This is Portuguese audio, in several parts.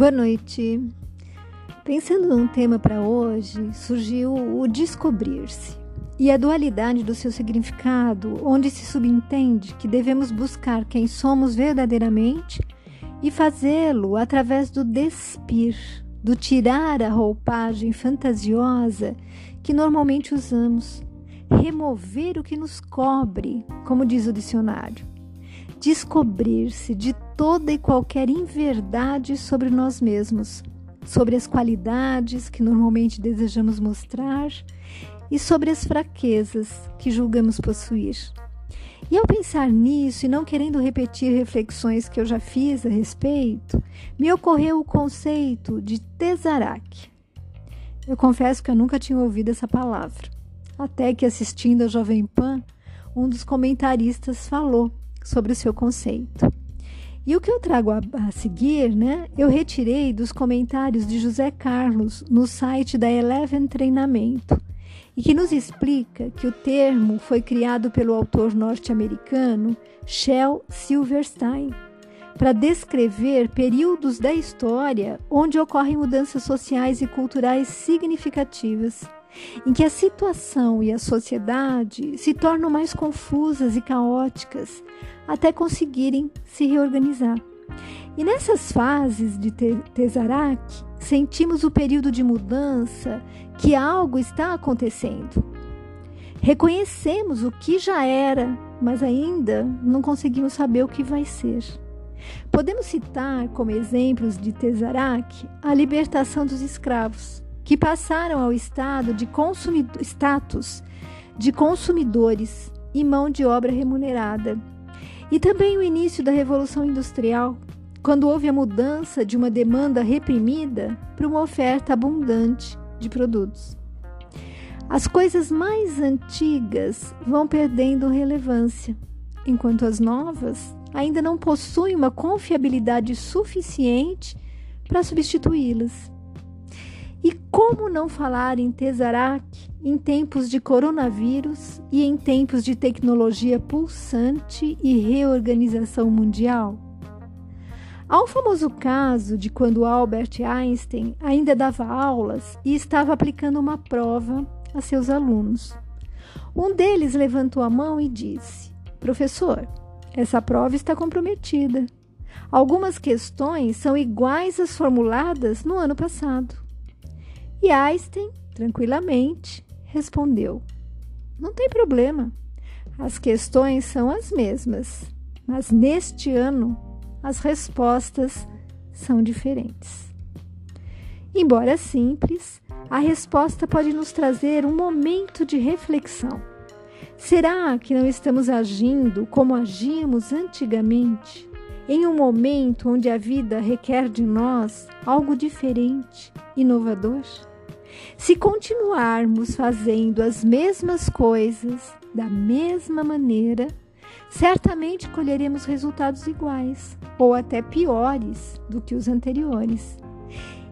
Boa noite. Pensando num tema para hoje, surgiu o descobrir-se e a dualidade do seu significado, onde se subentende que devemos buscar quem somos verdadeiramente e fazê-lo através do despir, do tirar a roupagem fantasiosa que normalmente usamos, remover o que nos cobre, como diz o dicionário descobrir-se de toda e qualquer inverdade sobre nós mesmos, sobre as qualidades que normalmente desejamos mostrar e sobre as fraquezas que julgamos possuir. E ao pensar nisso e não querendo repetir reflexões que eu já fiz a respeito, me ocorreu o conceito de Tesarak. Eu confesso que eu nunca tinha ouvido essa palavra, até que assistindo a Jovem Pan, um dos comentaristas falou sobre o seu conceito. E o que eu trago a, a, seguir, né, eu retirei dos comentários de José Carlos no site da Eleven Treinamento, e que nos explica que o termo foi criado pelo autor norte-americano Shel Silverstein para descrever períodos da história onde ocorrem mudanças sociais e culturais significativas em que a situação e a sociedade se tornam mais confusas e caóticas até conseguirem se reorganizar. E nessas fases de Tesarak, sentimos o período de mudança que algo está acontecendo. Reconhecemos o que já era, mas ainda não conseguimos saber o que vai ser. Podemos citar como exemplos de Tesarak a libertação dos escravos, que passaram ao estado de status de consumidores e mão de obra remunerada. E também o início da Revolução Industrial, quando houve a mudança de uma demanda reprimida para uma oferta abundante de produtos. As coisas mais antigas vão perdendo relevância, enquanto as novas ainda não possuem uma confiabilidade suficiente para substituí-las. E como não falar em Tesarak em tempos de coronavírus e em tempos de tecnologia pulsante e reorganização mundial? Há um famoso caso de quando Albert Einstein ainda dava aulas e estava aplicando uma prova a seus alunos. Um deles levantou a mão e disse: Professor, essa prova está comprometida. Algumas questões são iguais às formuladas no ano passado. E Einstein, tranquilamente, respondeu: Não tem problema. As questões são as mesmas, mas neste ano as respostas são diferentes. Embora simples, a resposta pode nos trazer um momento de reflexão. Será que não estamos agindo como agíamos antigamente, em um momento onde a vida requer de nós algo diferente, inovador? Se continuarmos fazendo as mesmas coisas da mesma maneira, certamente colheremos resultados iguais ou até piores do que os anteriores.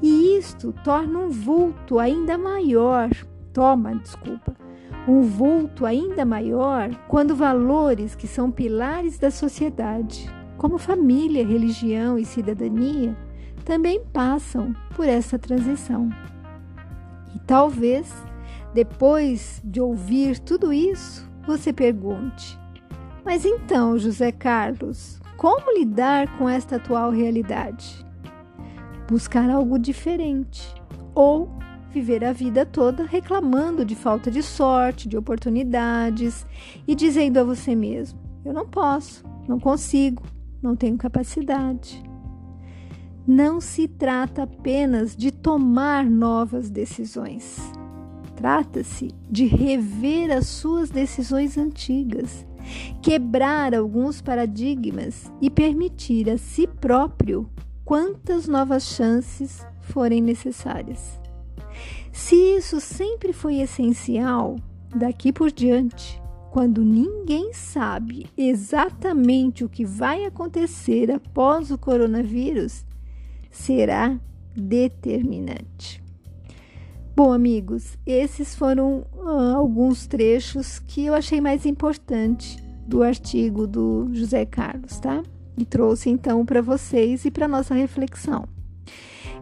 E isto torna um vulto ainda maior, toma, desculpa, um vulto ainda maior quando valores que são pilares da sociedade, como família, religião e cidadania, também passam por essa transição. Talvez, depois de ouvir tudo isso, você pergunte: Mas então, José Carlos, como lidar com esta atual realidade? Buscar algo diferente ou viver a vida toda reclamando de falta de sorte, de oportunidades e dizendo a você mesmo: Eu não posso, não consigo, não tenho capacidade não se trata apenas de tomar novas decisões. Trata-se de rever as suas decisões antigas, quebrar alguns paradigmas e permitir a si próprio quantas novas chances forem necessárias. Se isso sempre foi essencial, daqui por diante, quando ninguém sabe exatamente o que vai acontecer após o coronavírus, será determinante. Bom, amigos, esses foram uh, alguns trechos que eu achei mais importante do artigo do José Carlos, tá? E trouxe então para vocês e para nossa reflexão.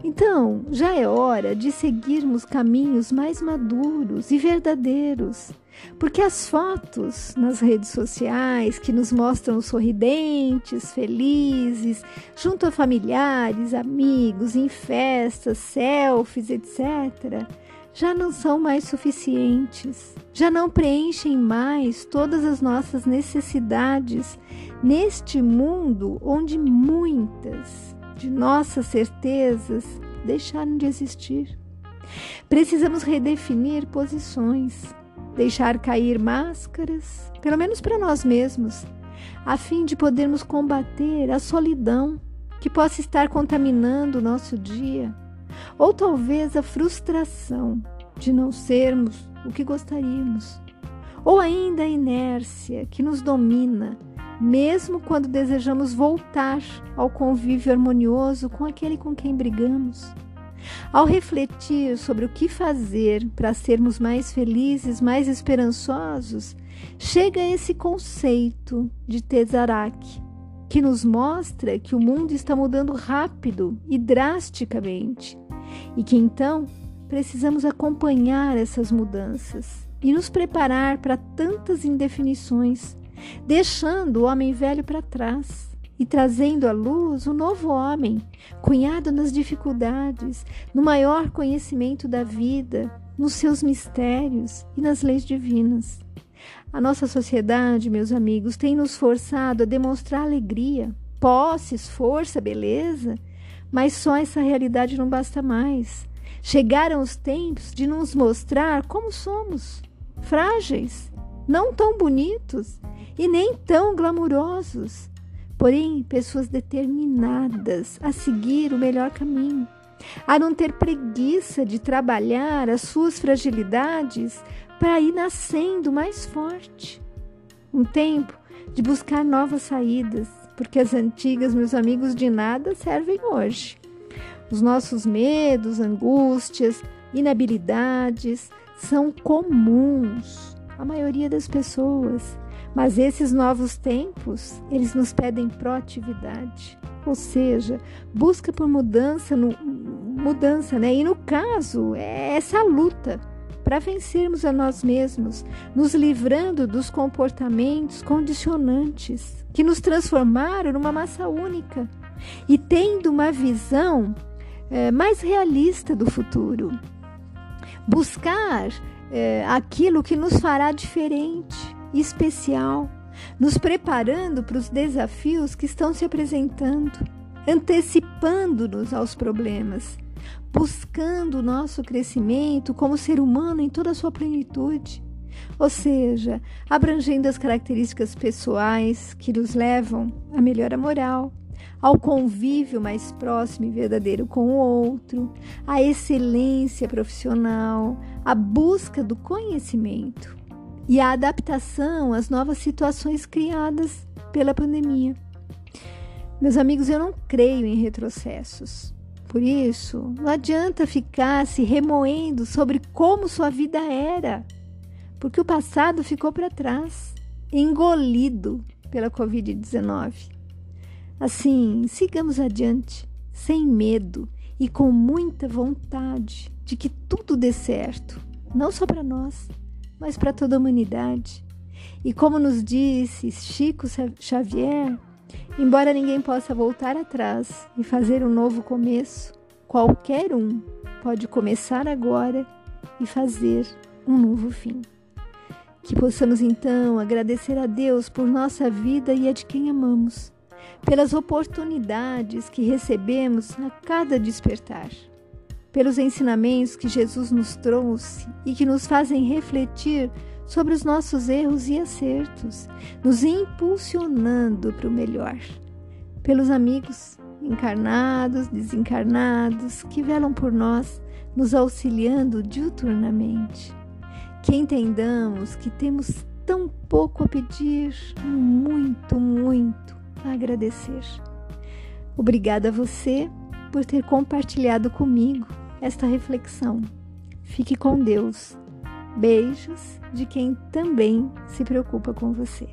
Então, já é hora de seguirmos caminhos mais maduros e verdadeiros, porque as fotos nas redes sociais que nos mostram sorridentes, felizes, junto a familiares, amigos, em festas, selfies, etc., já não são mais suficientes, já não preenchem mais todas as nossas necessidades neste mundo onde muitas de nossas certezas deixaram de existir. Precisamos redefinir posições, deixar cair máscaras, pelo menos para nós mesmos, a fim de podermos combater a solidão que possa estar contaminando o nosso dia, ou talvez a frustração de não sermos o que gostaríamos, ou ainda a inércia que nos domina mesmo quando desejamos voltar ao convívio harmonioso com aquele com quem brigamos. Ao refletir sobre o que fazer para sermos mais felizes, mais esperançosos, chega esse conceito de Tezarak, que nos mostra que o mundo está mudando rápido e drasticamente e que então precisamos acompanhar essas mudanças e nos preparar para tantas indefinições deixando o homem velho para trás e trazendo à luz o novo homem, cunhado nas dificuldades, no maior conhecimento da vida, nos seus mistérios e nas leis divinas. A nossa sociedade, meus amigos, tem nos forçado a demonstrar alegria, posses, força, beleza, mas só essa realidade não basta mais. Chegaram os tempos de nos mostrar como somos, frágeis, não tão bonitos e nem tão glamurosos, porém pessoas determinadas a seguir o melhor caminho, a não ter preguiça de trabalhar as suas fragilidades para ir nascendo mais forte. Um tempo de buscar novas saídas, porque as antigas, meus amigos, de nada servem hoje. Os nossos medos, angústias, inabilidades são comuns à maioria das pessoas. Mas esses novos tempos, eles nos pedem proatividade, ou seja, busca por mudança, no, mudança, né? E no caso, é essa luta para vencermos a nós mesmos, nos livrando dos comportamentos condicionantes que nos transformaram numa massa única e tendo uma visão é, mais realista do futuro. Buscar é, aquilo que nos fará diferente especial, nos preparando para os desafios que estão se apresentando, antecipando-nos aos problemas, buscando o nosso crescimento como ser humano em toda a sua plenitude. Ou seja, abrangendo as características pessoais que nos levam à melhora moral, ao convívio mais próximo e verdadeiro com o outro, à excelência profissional, à busca do conhecimento e a adaptação às novas situações criadas pela pandemia. Meus amigos, eu não creio em retrocessos. Por isso, não adianta ficar se remoendo sobre como sua vida era, porque o passado ficou para trás, engolido pela Covid-19. Assim, sigamos adiante, sem medo e com muita vontade de que tudo dê certo, não só para nós, mas para toda a humanidade. E como nos disse Chico Xavier, embora ninguém possa voltar atrás e fazer um novo começo, qualquer um pode começar agora e fazer um novo fim. Que possamos então agradecer a Deus por nossa vida e a de quem amamos, pelas oportunidades que recebemos a cada despertar pelos ensinamentos que Jesus nos trouxe e que nos fazem refletir sobre os nossos erros e acertos, nos impulsionando para o melhor. Pelos amigos encarnados, desencarnados, que velam por nós, nos auxiliando diuturnamente. Que entendamos que temos tão pouco a pedir, muito, muito a agradecer. Obrigada a você por ter compartilhado comigo esta reflexão. Fique com Deus. Beijos de quem também se preocupa com você.